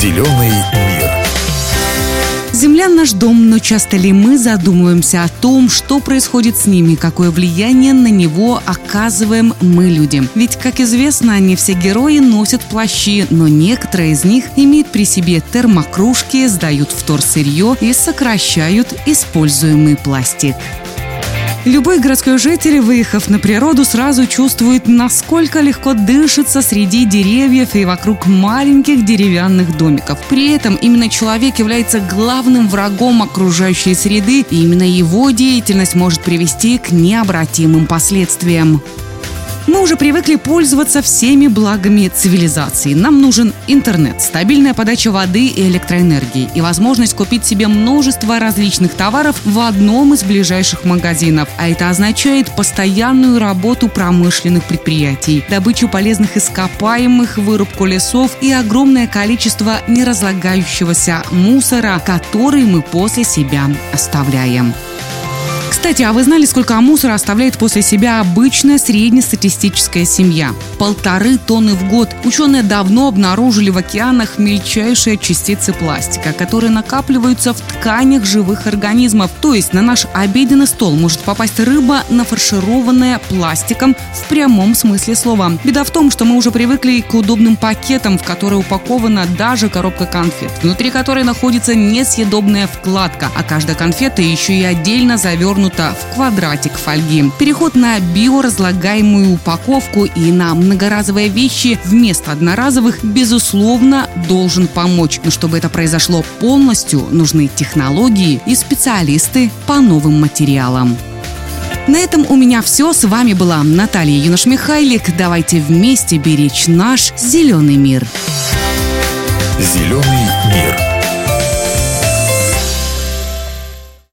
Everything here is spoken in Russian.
Зеленый мир. Земля наш дом, но часто ли мы задумываемся о том, что происходит с ними, какое влияние на него оказываем мы люди? Ведь, как известно, не все герои носят плащи, но некоторые из них имеют при себе термокружки, сдают вторсырье и сокращают используемый пластик. Любой городской житель, выехав на природу, сразу чувствует, насколько легко дышится среди деревьев и вокруг маленьких деревянных домиков. При этом именно человек является главным врагом окружающей среды, и именно его деятельность может привести к необратимым последствиям. Мы уже привыкли пользоваться всеми благами цивилизации. Нам нужен интернет, стабильная подача воды и электроэнергии и возможность купить себе множество различных товаров в одном из ближайших магазинов. А это означает постоянную работу промышленных предприятий, добычу полезных ископаемых, вырубку лесов и огромное количество неразлагающегося мусора, который мы после себя оставляем. Кстати, а вы знали, сколько мусора оставляет после себя обычная среднестатистическая семья? Полторы тонны в год. Ученые давно обнаружили в океанах мельчайшие частицы пластика, которые накапливаются в тканях живых организмов. То есть на наш обеденный стол может попасть рыба, нафаршированная пластиком в прямом смысле слова. Беда в том, что мы уже привыкли к удобным пакетам, в которые упакована даже коробка конфет, внутри которой находится несъедобная вкладка, а каждая конфета еще и отдельно завернута в квадратик фольги. Переход на биоразлагаемую упаковку и на многоразовые вещи вместо одноразовых, безусловно, должен помочь. Но чтобы это произошло полностью, нужны технологии и специалисты по новым материалам. На этом у меня все. С вами была Наталья Юнош-Михайлик. Давайте вместе беречь наш зеленый мир. Зеленый мир.